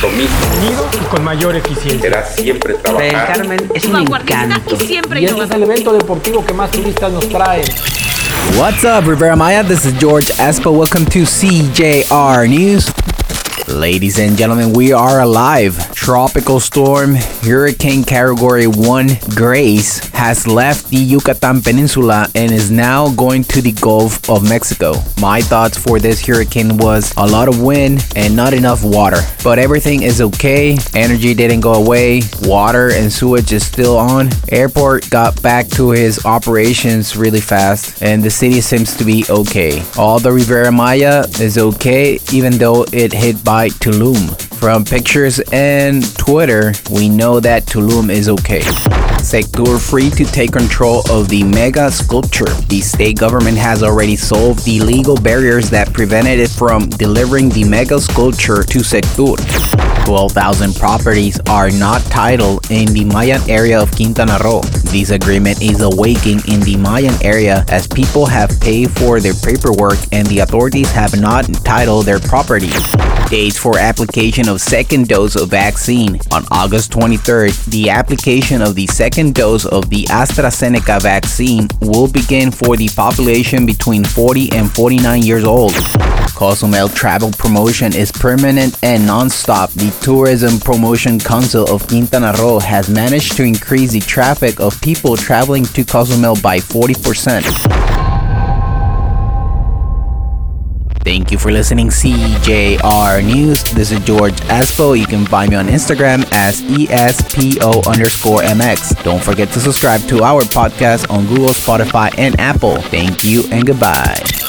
compromiso unido y con mayor eficiencia. será siempre trabajar Carmen es un encanto. y siempre Y este es el evento deportivo que más turistas nos trae. What's up, Rivera Maya? This is George Espo. Welcome to CJR News. Ladies and gentlemen, we are alive. Tropical storm Hurricane Category 1 Grace has left the Yucatan Peninsula and is now going to the Gulf of Mexico. My thoughts for this hurricane was a lot of wind and not enough water. But everything is okay. Energy didn't go away. Water and sewage is still on. Airport got back to his operations really fast and the city seems to be okay. All the Riviera Maya is okay even though it hit by Tulum. From pictures and Twitter, we know that Tulum is okay. Sectur free to take control of the mega sculpture. The state government has already solved the legal barriers that prevented it from delivering the mega sculpture to Sectur. 12,000 properties are not titled in the Mayan area of Quintana Roo. This agreement is awakening in the Mayan area as people have paid for their paperwork and the authorities have not titled their properties. Dates for application of second dose of vaccine. On August 23rd, the application of the second dose of the AstraZeneca vaccine will begin for the population between 40 and 49 years old. Cozumel travel promotion is permanent and non-stop. The Tourism Promotion Council of Quintana Roo has managed to increase the traffic of people traveling to Cozumel by 40%. Thank you for listening, CJR News. This is George Espo. You can find me on Instagram as ESPO underscore MX. Don't forget to subscribe to our podcast on Google, Spotify, and Apple. Thank you and goodbye.